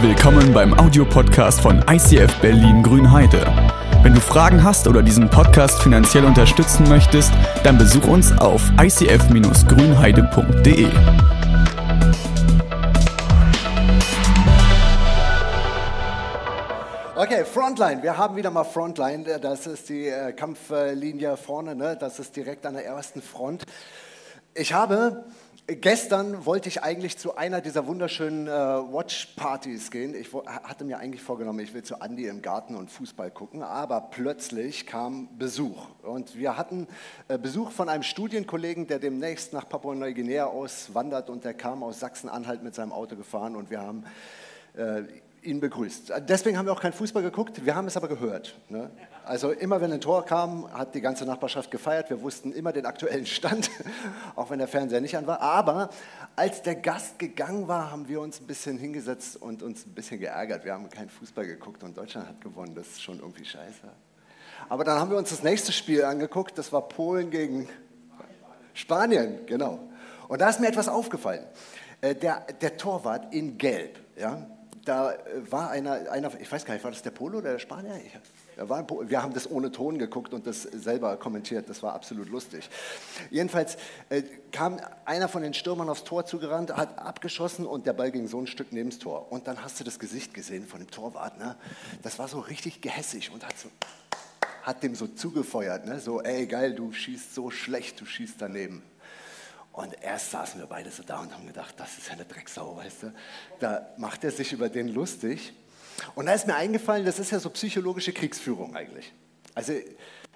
Willkommen beim Audiopodcast von ICF Berlin Grünheide. Wenn du Fragen hast oder diesen Podcast finanziell unterstützen möchtest, dann besuch uns auf icf-grünheide.de. Okay, Frontline. Wir haben wieder mal Frontline. Das ist die äh, Kampflinie vorne. Ne? Das ist direkt an der ersten Front. Ich habe Gestern wollte ich eigentlich zu einer dieser wunderschönen äh, Watch-Partys gehen. Ich hatte mir eigentlich vorgenommen, ich will zu Andi im Garten und Fußball gucken, aber plötzlich kam Besuch. Und wir hatten äh, Besuch von einem Studienkollegen, der demnächst nach Papua-Neuguinea auswandert und der kam aus Sachsen-Anhalt mit seinem Auto gefahren und wir haben äh, ihn begrüßt. Deswegen haben wir auch kein Fußball geguckt, wir haben es aber gehört. Ne? Also immer wenn ein Tor kam, hat die ganze Nachbarschaft gefeiert. Wir wussten immer den aktuellen Stand, auch wenn der Fernseher nicht an war. Aber als der Gast gegangen war, haben wir uns ein bisschen hingesetzt und uns ein bisschen geärgert. Wir haben keinen Fußball geguckt und Deutschland hat gewonnen. Das ist schon irgendwie scheiße. Aber dann haben wir uns das nächste Spiel angeguckt. Das war Polen gegen Spanien, genau. Und da ist mir etwas aufgefallen. Äh, der, der Torwart in Gelb, ja, da äh, war einer, einer, ich weiß gar nicht, war das der Polo oder der Spanier? Ich, war wir haben das ohne Ton geguckt und das selber kommentiert, das war absolut lustig. Jedenfalls äh, kam einer von den Stürmern aufs Tor zugerannt, hat abgeschossen und der Ball ging so ein Stück neben das Tor. Und dann hast du das Gesicht gesehen von dem Torwart, ne? das war so richtig gehässig und hat, so, hat dem so zugefeuert, ne? so ey geil, du schießt so schlecht, du schießt daneben. Und erst saßen wir beide so da und haben gedacht, das ist ja eine Drecksau, weißt du. Da macht er sich über den lustig. Und da ist mir eingefallen, das ist ja so psychologische Kriegsführung eigentlich. Also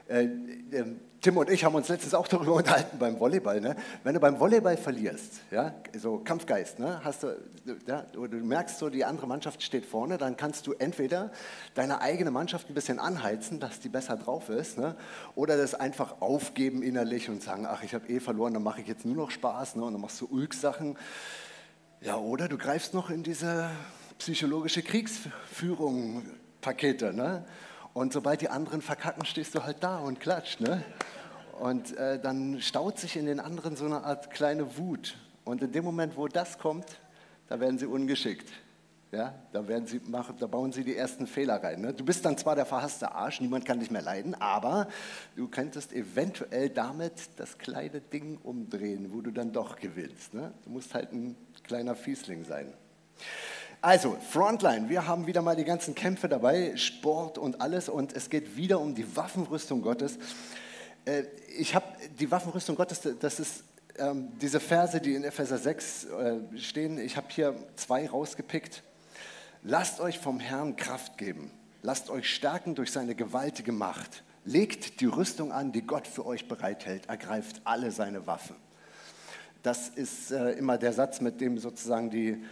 äh, äh, Tim und ich haben uns letztens auch darüber unterhalten beim Volleyball. Ne? Wenn du beim Volleyball verlierst, ja, so Kampfgeist, ne? Hast du, ja, du merkst so, die andere Mannschaft steht vorne, dann kannst du entweder deine eigene Mannschaft ein bisschen anheizen, dass die besser drauf ist, ne? oder das einfach aufgeben innerlich und sagen, ach, ich habe eh verloren, dann mache ich jetzt nur noch Spaß ne? und dann machst du Ulk-Sachen. Ja, oder du greifst noch in diese psychologische Kriegsführung Pakete. Ne? Und sobald die anderen verkacken, stehst du halt da und klatscht. Ne? Und äh, dann staut sich in den anderen so eine Art kleine Wut. Und in dem Moment, wo das kommt, da werden sie ungeschickt. Ja, da, werden sie machen, da bauen sie die ersten Fehler rein. Ne? Du bist dann zwar der verhasste Arsch, niemand kann dich mehr leiden, aber du könntest eventuell damit das kleine Ding umdrehen, wo du dann doch gewinnst. Ne? Du musst halt ein kleiner Fiesling sein. Also, Frontline, wir haben wieder mal die ganzen Kämpfe dabei, Sport und alles und es geht wieder um die Waffenrüstung Gottes. Äh, ich habe die Waffenrüstung Gottes, das ist ähm, diese Verse, die in Epheser 6 äh, stehen. Ich habe hier zwei rausgepickt. Lasst euch vom Herrn Kraft geben. Lasst euch stärken durch seine gewaltige Macht. Legt die Rüstung an, die Gott für euch bereithält. Ergreift alle seine Waffen. Das ist äh, immer der Satz, mit dem sozusagen die,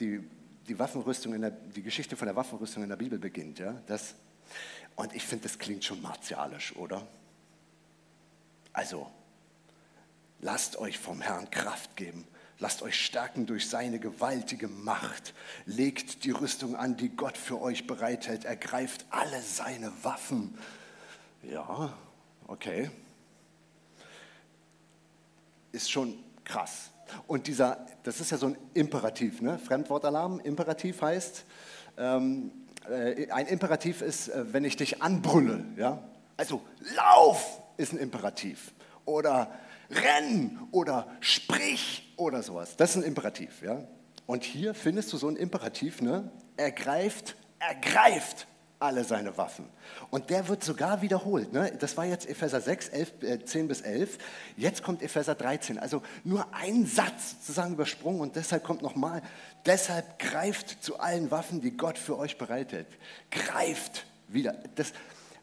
die die Waffenrüstung, der, die Geschichte von der Waffenrüstung in der Bibel beginnt. Ja? Das, und ich finde, das klingt schon martialisch, oder? Also, lasst euch vom Herrn Kraft geben. Lasst euch stärken durch seine gewaltige Macht. Legt die Rüstung an, die Gott für euch bereithält. Ergreift alle seine Waffen. Ja, okay. Ist schon krass. Und dieser, das ist ja so ein Imperativ, ne? Fremdwortalarm. Imperativ heißt, ähm, äh, ein Imperativ ist, äh, wenn ich dich anbrülle. Ja? Also lauf ist ein Imperativ. Oder renn oder sprich oder sowas. Das ist ein Imperativ. Ja? Und hier findest du so ein Imperativ, ne? ergreift, ergreift alle seine Waffen. Und der wird sogar wiederholt. Ne? Das war jetzt Epheser 6, 11, äh, 10 bis 11. Jetzt kommt Epheser 13. Also nur ein Satz sozusagen übersprungen und deshalb kommt nochmal, deshalb greift zu allen Waffen, die Gott für euch bereitet. Greift wieder. Das,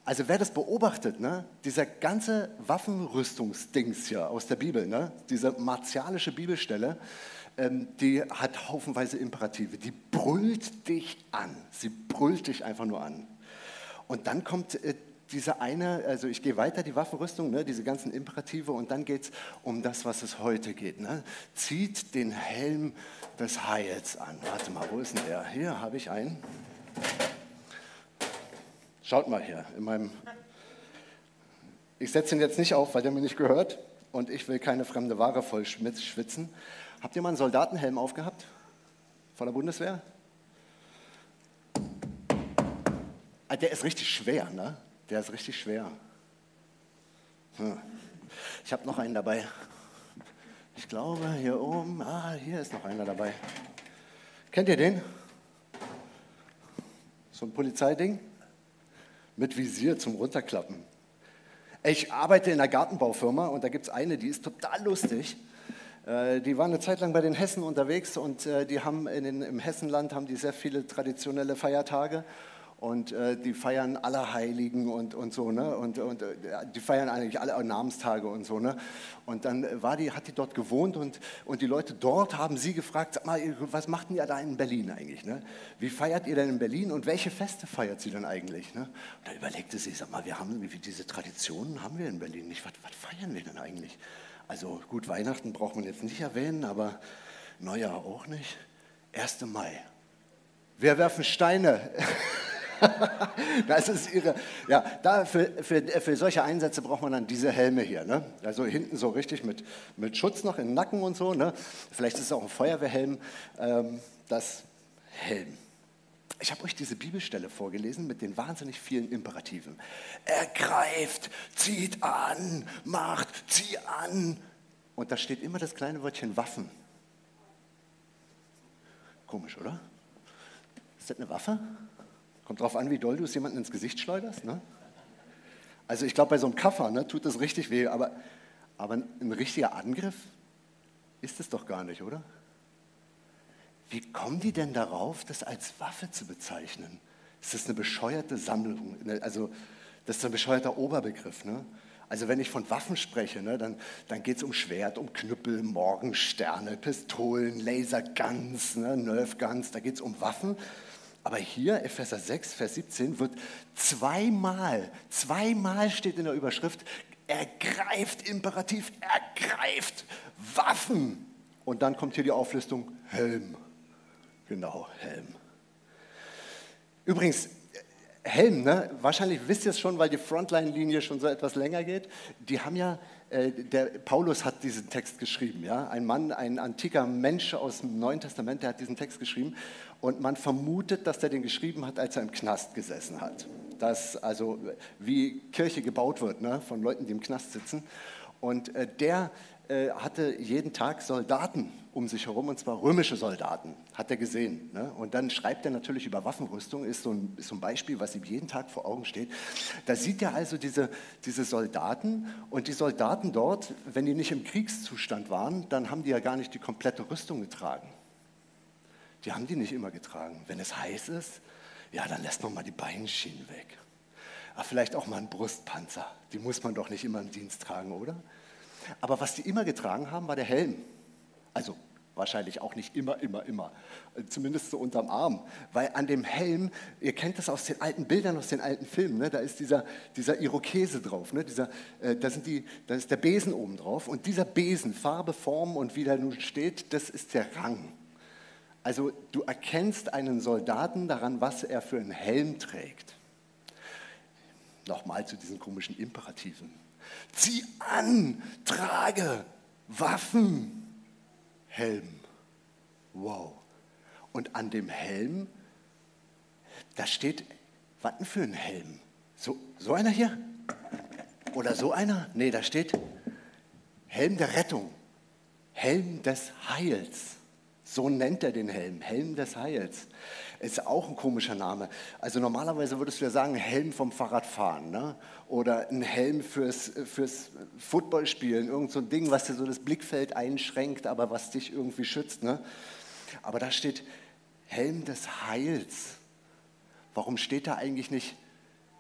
also wer das beobachtet, ne, dieser ganze Waffenrüstungsdings hier aus der Bibel, ne, diese martialische Bibelstelle, ähm, die hat haufenweise Imperative. Die brüllt dich an. Sie brüllt dich einfach nur an. Und dann kommt äh, diese eine, also ich gehe weiter, die Waffenrüstung, ne, diese ganzen Imperative, und dann geht es um das, was es heute geht. Ne? Zieht den Helm des Heils an. Warte mal, wo ist denn der? Hier habe ich einen. Schaut mal hier, in meinem. Ich setze ihn jetzt nicht auf, weil der mir nicht gehört und ich will keine fremde Ware voll schwitzen. Habt ihr mal einen Soldatenhelm aufgehabt? Von der Bundeswehr? Der ist richtig schwer, ne? Der ist richtig schwer. Hm. Ich habe noch einen dabei. Ich glaube, hier oben, ah, hier ist noch einer dabei. Kennt ihr den? So ein Polizeiding mit Visier zum Runterklappen. Ich arbeite in einer Gartenbaufirma und da gibt es eine, die ist total lustig. Äh, die waren eine Zeit lang bei den Hessen unterwegs und äh, die haben in den, im Hessenland haben die sehr viele traditionelle Feiertage und äh, die feiern Allerheiligen und, und so, ne? Und, und äh, die feiern eigentlich alle Namenstage und so, ne? Und dann war die, hat die dort gewohnt und, und die Leute dort haben sie gefragt, sag mal, was macht denn ihr da in Berlin eigentlich, ne? Wie feiert ihr denn in Berlin und welche Feste feiert sie denn eigentlich, ne? Und da überlegte sie, sag mal, wir haben, diese Traditionen haben wir in Berlin nicht, was, was feiern wir denn eigentlich? Also gut, Weihnachten braucht man jetzt nicht erwähnen, aber Neujahr auch nicht. 1. Mai. Wir werfen Steine. das ist ihre, ja, da für, für, für solche Einsätze braucht man dann diese Helme hier. Ne? Also hinten so richtig mit, mit Schutz noch im Nacken und so. Ne? Vielleicht ist es auch ein Feuerwehrhelm. Ähm, das Helm. Ich habe euch diese Bibelstelle vorgelesen mit den wahnsinnig vielen Imperativen. Ergreift, zieht an, macht, zieh an. Und da steht immer das kleine Wörtchen Waffen. Komisch, oder? Ist das eine Waffe? Kommt drauf an, wie doll du es jemandem ins Gesicht schleuderst. Ne? Also ich glaube, bei so einem Kaffer ne, tut das richtig weh, aber, aber ein richtiger Angriff ist es doch gar nicht, oder? Wie kommen die denn darauf, das als Waffe zu bezeichnen? Ist das eine bescheuerte Sammlung? Ne, also das ist ein bescheuerter Oberbegriff. Ne? Also wenn ich von Waffen spreche, ne, dann, dann geht es um Schwert, um Knüppel, Morgensterne, Pistolen, Laserguns, ne, Nerfguns, da geht es um Waffen. Aber hier, Epheser 6, Vers 17, wird zweimal, zweimal steht in der Überschrift, ergreift Imperativ, ergreift Waffen. Und dann kommt hier die Auflistung Helm. Genau, Helm. Übrigens, Helm, ne? wahrscheinlich wisst ihr es schon, weil die Frontline-Linie schon so etwas länger geht. Die haben ja, der Paulus hat diesen Text geschrieben, ja, ein Mann, ein antiker Mensch aus dem Neuen Testament, der hat diesen Text geschrieben und man vermutet, dass er den geschrieben hat, als er im Knast gesessen hat. Das also wie Kirche gebaut wird, ne? von Leuten, die im Knast sitzen. Und äh, der äh, hatte jeden Tag Soldaten um sich herum, und zwar römische Soldaten, hat er gesehen. Ne? Und dann schreibt er natürlich über Waffenrüstung, ist so, ein, ist so ein Beispiel, was ihm jeden Tag vor Augen steht. Da sieht er also diese, diese Soldaten und die Soldaten dort, wenn die nicht im Kriegszustand waren, dann haben die ja gar nicht die komplette Rüstung getragen. Die haben die nicht immer getragen. Wenn es heiß ist, ja, dann lässt man mal die Beinschienen weg. Aber vielleicht auch mal einen Brustpanzer. Die muss man doch nicht immer im Dienst tragen, oder? Aber was die immer getragen haben, war der Helm. Also wahrscheinlich auch nicht immer, immer, immer. Zumindest so unterm Arm. Weil an dem Helm, ihr kennt das aus den alten Bildern, aus den alten Filmen, ne? da ist dieser, dieser Irokese drauf. Ne? Dieser, äh, da, sind die, da ist der Besen oben drauf. Und dieser Besen, Farbe, Form und wie der nun steht, das ist der Rang. Also du erkennst einen Soldaten daran, was er für einen Helm trägt. Nochmal zu diesen komischen Imperativen. Zieh an, trage Waffen, Helm. Wow. Und an dem Helm, da steht, was denn für ein Helm? So, so einer hier? Oder so einer? Nee, da steht Helm der Rettung, Helm des Heils. So nennt er den Helm, Helm des Heils. Ist auch ein komischer Name. Also normalerweise würdest du ja sagen, Helm vom Fahrradfahren ne? oder ein Helm fürs, fürs Footballspielen, irgend so ein Ding, was dir so das Blickfeld einschränkt, aber was dich irgendwie schützt. Ne? Aber da steht Helm des Heils. Warum steht da eigentlich nicht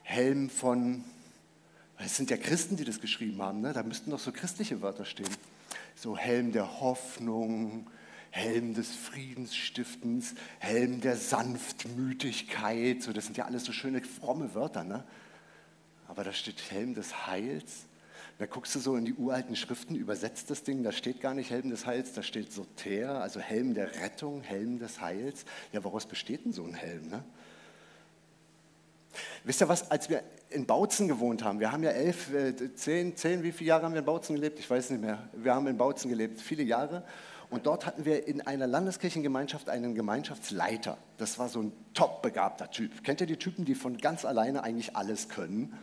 Helm von, es sind ja Christen, die das geschrieben haben, ne? da müssten doch so christliche Wörter stehen. So Helm der Hoffnung, Helm des Friedensstiftens, Helm der Sanftmütigkeit. So, das sind ja alles so schöne fromme Wörter. Ne? Aber da steht Helm des Heils. Da guckst du so in die uralten Schriften, übersetzt das Ding, da steht gar nicht Helm des Heils, da steht Soter, also Helm der Rettung, Helm des Heils. Ja, woraus besteht denn so ein Helm? Ne? Wisst ihr was, als wir in Bautzen gewohnt haben, wir haben ja elf, äh, zehn, zehn, wie viele Jahre haben wir in Bautzen gelebt? Ich weiß nicht mehr. Wir haben in Bautzen gelebt, viele Jahre. Und dort hatten wir in einer Landeskirchengemeinschaft einen Gemeinschaftsleiter. Das war so ein top begabter Typ. Kennt ihr die Typen, die von ganz alleine eigentlich alles können?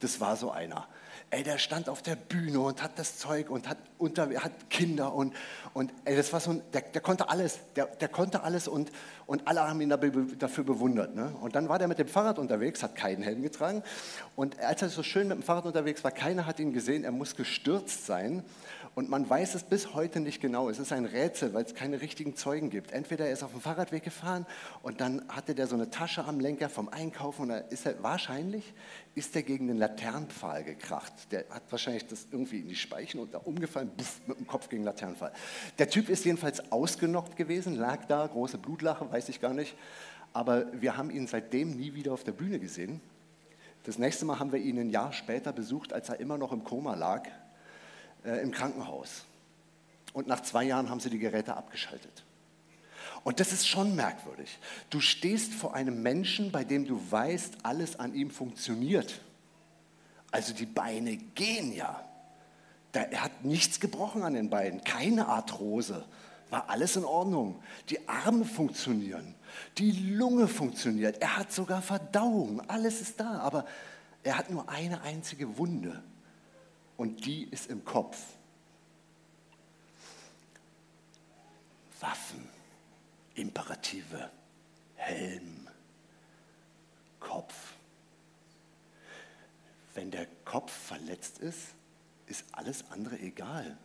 Das war so einer. Ey, der stand auf der Bühne und hat das Zeug und hat, unter, hat Kinder und, und ey, das war so ein, der, der konnte alles, der, der konnte alles und, und alle haben ihn dafür bewundert. Ne? Und dann war der mit dem Fahrrad unterwegs, hat keinen Helm getragen und als er so schön mit dem Fahrrad unterwegs war, keiner hat ihn gesehen, er muss gestürzt sein und man weiß es bis heute nicht genau. Es ist ein Rätsel, weil es keine richtigen Zeugen gibt. Entweder er ist auf dem Fahrradweg gefahren und dann hatte der so eine Tasche am Lenker vom Einkaufen und da ist er wahrscheinlich ist er gegen den Laternenpfahl gekracht. Der hat wahrscheinlich das irgendwie in die Speichen und da umgefallen, buff, mit dem Kopf gegen den Laternenpfahl. Der Typ ist jedenfalls ausgenockt gewesen, lag da, große Blutlache, weiß ich gar nicht. Aber wir haben ihn seitdem nie wieder auf der Bühne gesehen. Das nächste Mal haben wir ihn ein Jahr später besucht, als er immer noch im Koma lag äh, im Krankenhaus. Und nach zwei Jahren haben sie die Geräte abgeschaltet. Und das ist schon merkwürdig. Du stehst vor einem Menschen, bei dem du weißt, alles an ihm funktioniert. Also die Beine gehen ja. Er hat nichts gebrochen an den Beinen, keine Arthrose. War alles in Ordnung. Die Arme funktionieren, die Lunge funktioniert. Er hat sogar Verdauung, alles ist da. Aber er hat nur eine einzige Wunde und die ist im Kopf. Waffen, Imperative, Helm, Kopf. Wenn der Kopf verletzt ist, ist alles andere egal.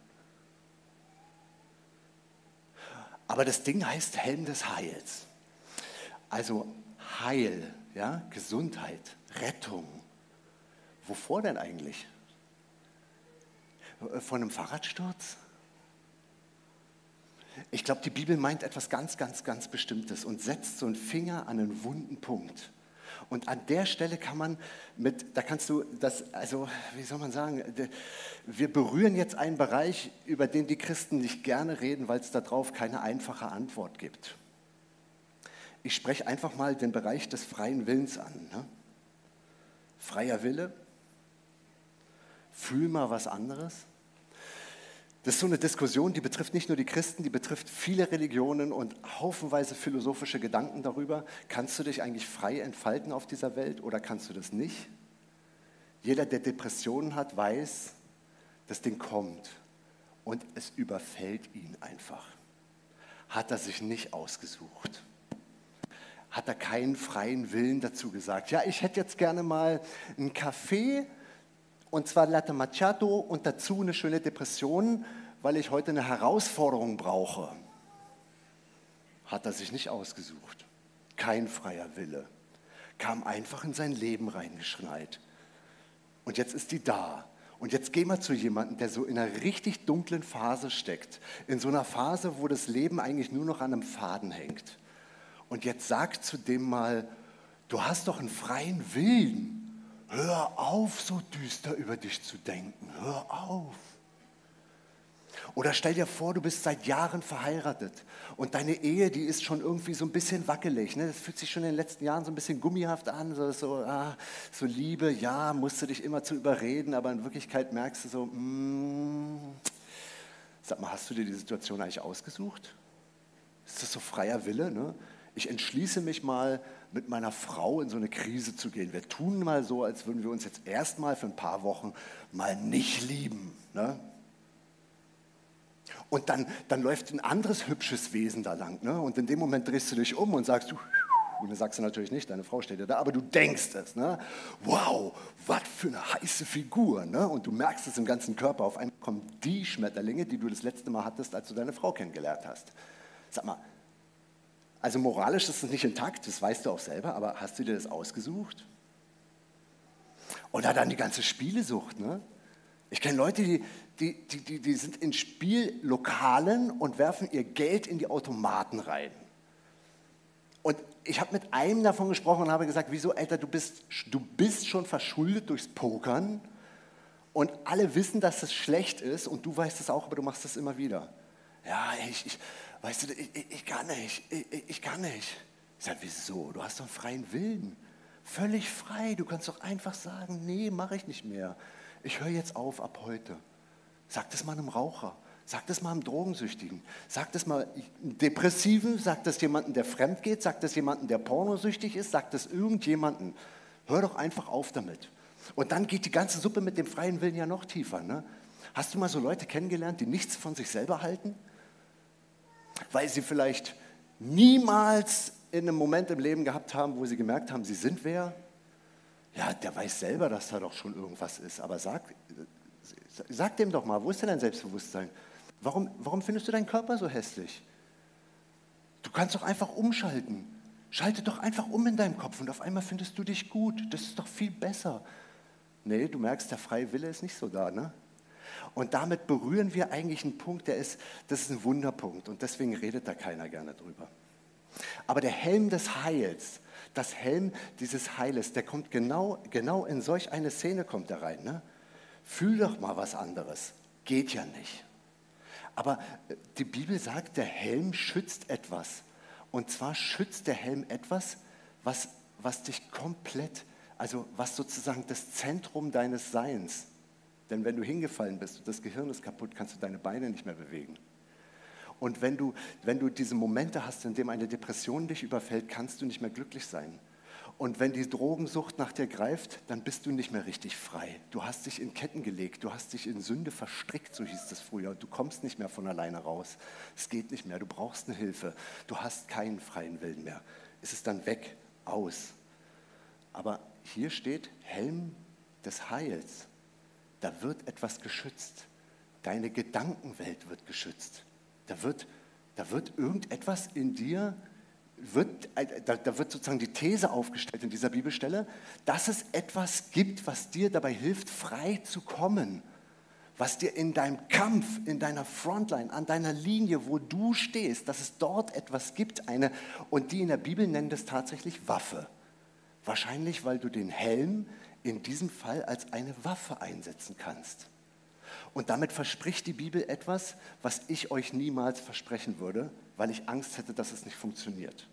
Aber das Ding heißt Helm des Heils. Also Heil, ja, Gesundheit, Rettung. Wovor denn eigentlich? Von einem Fahrradsturz? Ich glaube, die Bibel meint etwas ganz, ganz, ganz Bestimmtes und setzt so einen Finger an einen wunden Punkt. Und an der Stelle kann man mit, da kannst du das, also wie soll man sagen, wir berühren jetzt einen Bereich, über den die Christen nicht gerne reden, weil es darauf keine einfache Antwort gibt. Ich spreche einfach mal den Bereich des freien Willens an. Ne? Freier Wille, fühl mal was anderes. Das ist so eine Diskussion, die betrifft nicht nur die Christen, die betrifft viele Religionen und haufenweise philosophische Gedanken darüber. Kannst du dich eigentlich frei entfalten auf dieser Welt oder kannst du das nicht? Jeder, der Depressionen hat, weiß, das Ding kommt und es überfällt ihn einfach. Hat er sich nicht ausgesucht? Hat er keinen freien Willen dazu gesagt? Ja, ich hätte jetzt gerne mal einen Kaffee und zwar Latte Macchiato und dazu eine schöne Depression, weil ich heute eine Herausforderung brauche. Hat er sich nicht ausgesucht. Kein freier Wille. Kam einfach in sein Leben reingeschneit. Und jetzt ist die da. Und jetzt gehen wir zu jemandem, der so in einer richtig dunklen Phase steckt. In so einer Phase, wo das Leben eigentlich nur noch an einem Faden hängt. Und jetzt sagt zu dem mal, du hast doch einen freien Willen. Hör auf, so düster über dich zu denken. Hör auf. Oder stell dir vor, du bist seit Jahren verheiratet und deine Ehe, die ist schon irgendwie so ein bisschen wackelig. Ne? Das fühlt sich schon in den letzten Jahren so ein bisschen gummihaft an, so, so, ah, so Liebe, ja, musst du dich immer zu überreden, aber in Wirklichkeit merkst du so, mm, sag mal, hast du dir die Situation eigentlich ausgesucht? Ist das so freier Wille? Ne? Ich entschließe mich mal, mit meiner Frau in so eine Krise zu gehen. Wir tun mal so, als würden wir uns jetzt erstmal für ein paar Wochen mal nicht lieben. Ne? Und dann, dann läuft ein anderes hübsches Wesen da lang. Ne? Und in dem Moment drehst du dich um und sagst, und dann sagst du natürlich nicht, deine Frau steht ja da, aber du denkst es. Ne? Wow, was für eine heiße Figur. Ne? Und du merkst es im ganzen Körper. Auf einmal kommen die Schmetterlinge, die du das letzte Mal hattest, als du deine Frau kennengelernt hast. Sag mal, also moralisch ist es nicht intakt, das weißt du auch selber, aber hast du dir das ausgesucht? Oder dann die ganze Spielesucht. Ne? Ich kenne Leute, die, die, die, die sind in Spiellokalen und werfen ihr Geld in die Automaten rein. Und ich habe mit einem davon gesprochen und habe gesagt, wieso, Alter, du bist, du bist schon verschuldet durchs Pokern und alle wissen, dass es schlecht ist und du weißt es auch, aber du machst es immer wieder. Ja, ich, ich, weißt du, ich, ich kann nicht, ich, ich kann nicht. Ich sage, wieso? Du hast doch einen freien Willen. Völlig frei. Du kannst doch einfach sagen, nee, mache ich nicht mehr. Ich höre jetzt auf ab heute. Sag das mal einem Raucher. Sag das mal einem Drogensüchtigen. Sag das mal einem Depressiven. Sag das jemandem, der fremd geht. Sag das jemandem, der pornosüchtig ist. Sag das irgendjemandem. Hör doch einfach auf damit. Und dann geht die ganze Suppe mit dem freien Willen ja noch tiefer. Ne? Hast du mal so Leute kennengelernt, die nichts von sich selber halten? Weil sie vielleicht niemals in einem Moment im Leben gehabt haben, wo sie gemerkt haben, sie sind wer? Ja, der weiß selber, dass da doch schon irgendwas ist. Aber sag, sag dem doch mal, wo ist denn dein Selbstbewusstsein? Warum, warum findest du deinen Körper so hässlich? Du kannst doch einfach umschalten. Schalte doch einfach um in deinem Kopf und auf einmal findest du dich gut. Das ist doch viel besser. Nee, du merkst, der freie Wille ist nicht so da. Ne? Und damit berühren wir eigentlich einen Punkt, der ist, das ist ein Wunderpunkt und deswegen redet da keiner gerne drüber. Aber der Helm des Heils, das Helm dieses Heiles, der kommt genau, genau in solch eine Szene kommt er rein. Ne? Fühl doch mal was anderes. Geht ja nicht. Aber äh, die Bibel sagt, der Helm schützt etwas. Und zwar schützt der Helm etwas, was, was dich komplett, also was sozusagen das Zentrum deines Seins. Denn wenn du hingefallen bist und das Gehirn ist kaputt, kannst du deine Beine nicht mehr bewegen. Und wenn du, wenn du diese Momente hast, in denen eine Depression dich überfällt, kannst du nicht mehr glücklich sein. Und wenn die Drogensucht nach dir greift, dann bist du nicht mehr richtig frei. Du hast dich in Ketten gelegt, du hast dich in Sünde verstrickt, so hieß es früher. Du kommst nicht mehr von alleine raus. Es geht nicht mehr, du brauchst eine Hilfe. Du hast keinen freien Willen mehr. Es ist dann weg, aus. Aber hier steht Helm des Heils. Da wird etwas geschützt. Deine Gedankenwelt wird geschützt. Da wird, da wird irgendetwas in dir, wird, äh, da, da wird sozusagen die These aufgestellt in dieser Bibelstelle, dass es etwas gibt, was dir dabei hilft, frei zu kommen. Was dir in deinem Kampf, in deiner Frontline, an deiner Linie, wo du stehst, dass es dort etwas gibt, eine, und die in der Bibel nennen es tatsächlich Waffe. Wahrscheinlich, weil du den Helm in diesem Fall als eine Waffe einsetzen kannst. Und damit verspricht die Bibel etwas, was ich euch niemals versprechen würde, weil ich Angst hätte, dass es nicht funktioniert.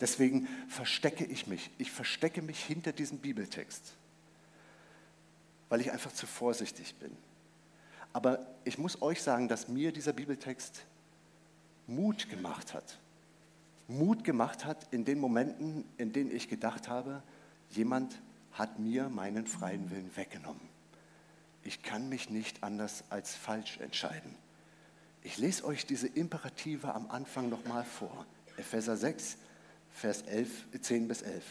Deswegen verstecke ich mich. Ich verstecke mich hinter diesem Bibeltext, weil ich einfach zu vorsichtig bin. Aber ich muss euch sagen, dass mir dieser Bibeltext Mut gemacht hat. Mut gemacht hat in den Momenten, in denen ich gedacht habe, jemand hat mir meinen freien Willen weggenommen ich kann mich nicht anders als falsch entscheiden. Ich lese euch diese Imperative am Anfang nochmal vor. Epheser 6, Vers 11, 10 bis 11.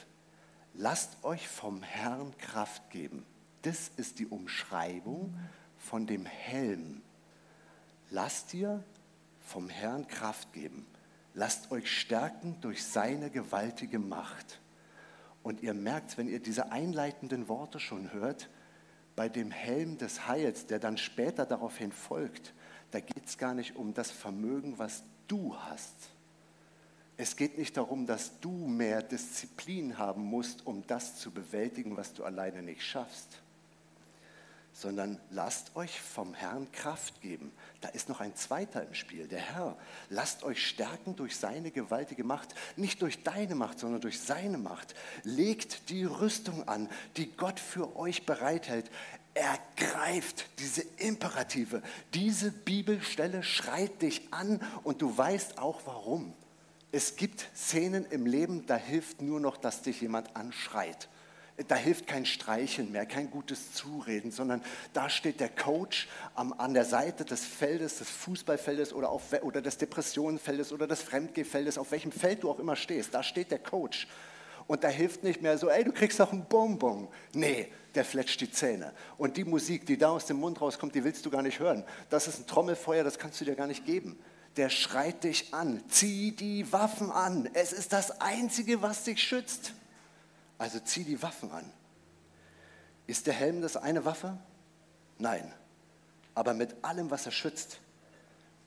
Lasst euch vom Herrn Kraft geben. Das ist die Umschreibung von dem Helm. Lasst ihr vom Herrn Kraft geben. Lasst euch stärken durch seine gewaltige Macht. Und ihr merkt, wenn ihr diese einleitenden Worte schon hört, bei dem Helm des Heils, der dann später daraufhin folgt, da geht es gar nicht um das Vermögen, was du hast. Es geht nicht darum, dass du mehr Disziplin haben musst, um das zu bewältigen, was du alleine nicht schaffst sondern lasst euch vom Herrn Kraft geben. Da ist noch ein zweiter im Spiel, der Herr. Lasst euch stärken durch seine gewaltige Macht, nicht durch deine Macht, sondern durch seine Macht. Legt die Rüstung an, die Gott für euch bereithält. Ergreift diese Imperative. Diese Bibelstelle schreit dich an und du weißt auch warum. Es gibt Szenen im Leben, da hilft nur noch, dass dich jemand anschreit da hilft kein Streicheln mehr, kein gutes Zureden, sondern da steht der Coach am, an der Seite des Feldes, des Fußballfeldes oder, auf, oder des Depressionenfeldes oder des Fremdgehfeldes, auf welchem Feld du auch immer stehst. Da steht der Coach. Und da hilft nicht mehr so, ey, du kriegst doch einen Bonbon. Nee, der fletscht die Zähne. Und die Musik, die da aus dem Mund rauskommt, die willst du gar nicht hören. Das ist ein Trommelfeuer, das kannst du dir gar nicht geben. Der schreit dich an. Zieh die Waffen an. Es ist das Einzige, was dich schützt. Also zieh die Waffen an. Ist der Helm das eine Waffe? Nein. Aber mit allem, was er schützt,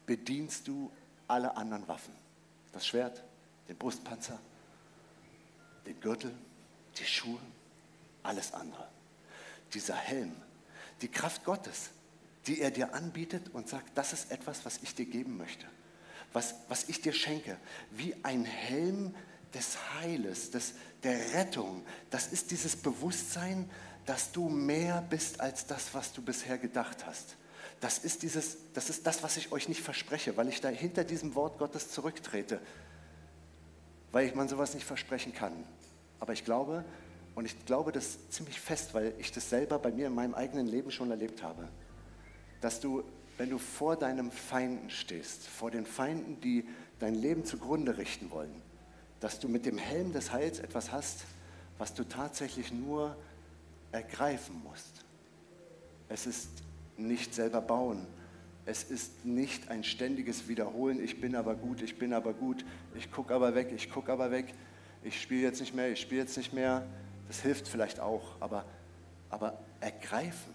bedienst du alle anderen Waffen. Das Schwert, den Brustpanzer, den Gürtel, die Schuhe, alles andere. Dieser Helm, die Kraft Gottes, die er dir anbietet und sagt, das ist etwas, was ich dir geben möchte, was, was ich dir schenke, wie ein Helm, des Heiles, des, der Rettung. Das ist dieses Bewusstsein, dass du mehr bist als das, was du bisher gedacht hast. das ist, dieses, das ist das, was ich euch nicht verspreche, weil ich da hinter diesem Wort Gottes zurücktrete, weil man sowas nicht versprechen kann. Aber ich glaube, und ich glaube das ziemlich fest, weil ich das selber bei mir in meinem eigenen Leben schon erlebt habe, dass du, wenn du vor deinem Feinden stehst, vor den Feinden, die dein Leben zugrunde richten wollen, dass du mit dem Helm des Heils etwas hast, was du tatsächlich nur ergreifen musst. Es ist nicht selber bauen. Es ist nicht ein ständiges Wiederholen, ich bin aber gut, ich bin aber gut, ich gucke aber weg, ich gucke aber weg, ich spiele jetzt nicht mehr, ich spiele jetzt nicht mehr. Das hilft vielleicht auch, aber, aber ergreifen.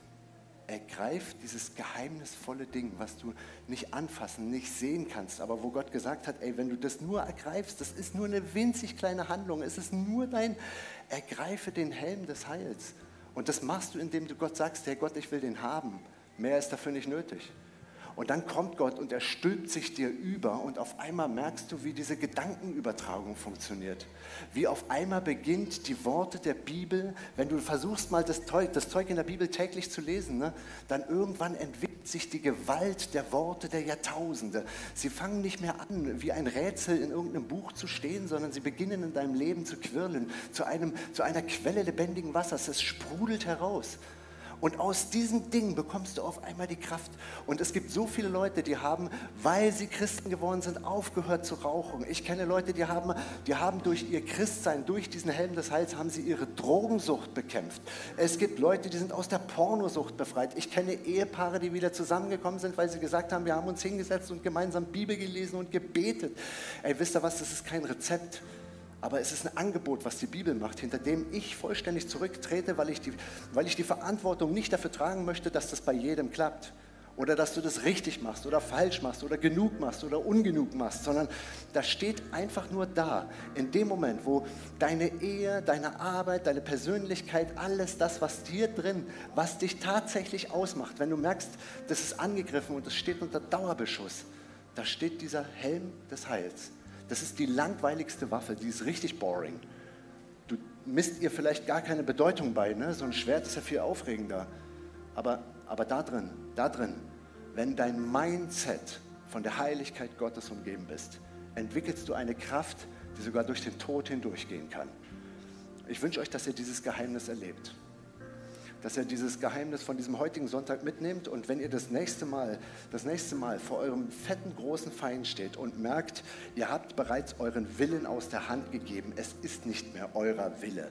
Ergreif dieses geheimnisvolle Ding, was du nicht anfassen, nicht sehen kannst, aber wo Gott gesagt hat, ey, wenn du das nur ergreifst, das ist nur eine winzig kleine Handlung, es ist nur dein, ergreife den Helm des Heils. Und das machst du, indem du Gott sagst, Herr Gott, ich will den haben. Mehr ist dafür nicht nötig. Und dann kommt Gott und er stülpt sich dir über und auf einmal merkst du, wie diese Gedankenübertragung funktioniert. Wie auf einmal beginnt die Worte der Bibel, wenn du versuchst mal das Zeug, das Zeug in der Bibel täglich zu lesen, ne, dann irgendwann entwickelt sich die Gewalt der Worte der Jahrtausende. Sie fangen nicht mehr an, wie ein Rätsel in irgendeinem Buch zu stehen, sondern sie beginnen in deinem Leben zu quirlen, zu, einem, zu einer Quelle lebendigen Wassers. Es sprudelt heraus. Und aus diesem Ding bekommst du auf einmal die Kraft. Und es gibt so viele Leute, die haben, weil sie Christen geworden sind, aufgehört zu rauchen. Ich kenne Leute, die haben, die haben durch ihr Christsein, durch diesen Helm des Heils, haben sie ihre Drogensucht bekämpft. Es gibt Leute, die sind aus der Pornosucht befreit. Ich kenne Ehepaare, die wieder zusammengekommen sind, weil sie gesagt haben, wir haben uns hingesetzt und gemeinsam Bibel gelesen und gebetet. Ey, wisst ihr was, das ist kein Rezept. Aber es ist ein Angebot, was die Bibel macht, hinter dem ich vollständig zurücktrete, weil ich, die, weil ich die Verantwortung nicht dafür tragen möchte, dass das bei jedem klappt. Oder dass du das richtig machst oder falsch machst oder genug machst oder ungenug machst, sondern das steht einfach nur da, in dem Moment, wo deine Ehe, deine Arbeit, deine Persönlichkeit, alles das, was dir drin, was dich tatsächlich ausmacht, wenn du merkst, das ist angegriffen und es steht unter Dauerbeschuss, da steht dieser Helm des Heils. Das ist die langweiligste Waffe, die ist richtig boring. Du misst ihr vielleicht gar keine Bedeutung bei, ne? so ein Schwert ist ja viel aufregender. Aber, aber da drin, da drin, wenn dein Mindset von der Heiligkeit Gottes umgeben bist, entwickelst du eine Kraft, die sogar durch den Tod hindurchgehen kann. Ich wünsche euch, dass ihr dieses Geheimnis erlebt dass ihr dieses Geheimnis von diesem heutigen Sonntag mitnehmt und wenn ihr das nächste Mal, das nächste Mal vor eurem fetten großen Feind steht und merkt, ihr habt bereits euren Willen aus der Hand gegeben, es ist nicht mehr eurer Wille,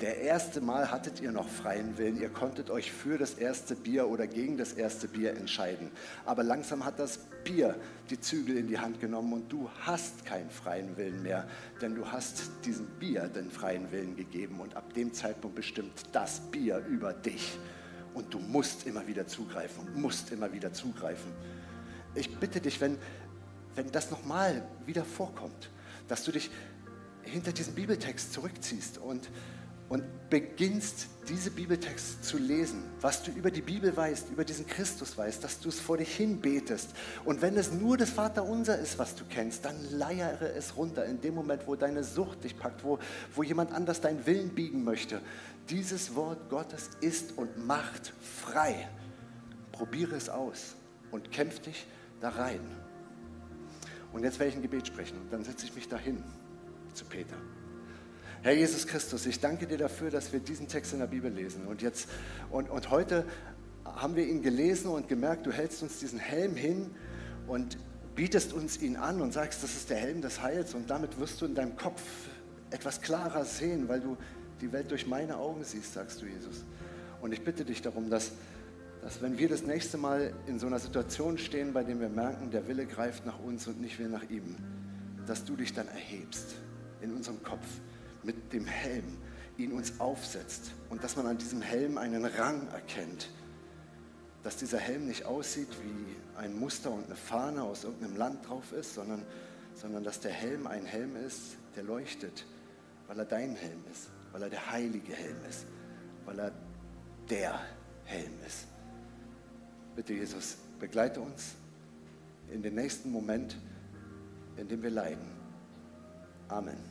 der erste Mal hattet ihr noch freien Willen. Ihr konntet euch für das erste Bier oder gegen das erste Bier entscheiden. Aber langsam hat das Bier die Zügel in die Hand genommen und du hast keinen freien Willen mehr, denn du hast diesem Bier den freien Willen gegeben und ab dem Zeitpunkt bestimmt das Bier über dich. Und du musst immer wieder zugreifen und musst immer wieder zugreifen. Ich bitte dich, wenn, wenn das nochmal wieder vorkommt, dass du dich hinter diesem Bibeltext zurückziehst und und beginnst, diese Bibeltexte zu lesen, was du über die Bibel weißt, über diesen Christus weißt, dass du es vor dich hin betest. Und wenn es nur das Vaterunser ist, was du kennst, dann leiere es runter in dem Moment, wo deine Sucht dich packt, wo, wo jemand anders deinen Willen biegen möchte. Dieses Wort Gottes ist und macht frei. Probiere es aus und kämpf dich da rein. Und jetzt werde ich ein Gebet sprechen und dann setze ich mich dahin zu Peter. Herr Jesus Christus, ich danke dir dafür, dass wir diesen Text in der Bibel lesen. Und, jetzt, und, und heute haben wir ihn gelesen und gemerkt, du hältst uns diesen Helm hin und bietest uns ihn an und sagst, das ist der Helm des Heils. Und damit wirst du in deinem Kopf etwas klarer sehen, weil du die Welt durch meine Augen siehst, sagst du Jesus. Und ich bitte dich darum, dass, dass wenn wir das nächste Mal in so einer Situation stehen, bei der wir merken, der Wille greift nach uns und nicht wir nach ihm, dass du dich dann erhebst in unserem Kopf mit dem Helm ihn uns aufsetzt und dass man an diesem Helm einen Rang erkennt. Dass dieser Helm nicht aussieht wie ein Muster und eine Fahne aus irgendeinem Land drauf ist, sondern, sondern dass der Helm ein Helm ist, der leuchtet, weil er dein Helm ist, weil er der heilige Helm ist, weil er der Helm ist. Bitte Jesus, begleite uns in den nächsten Moment, in dem wir leiden. Amen.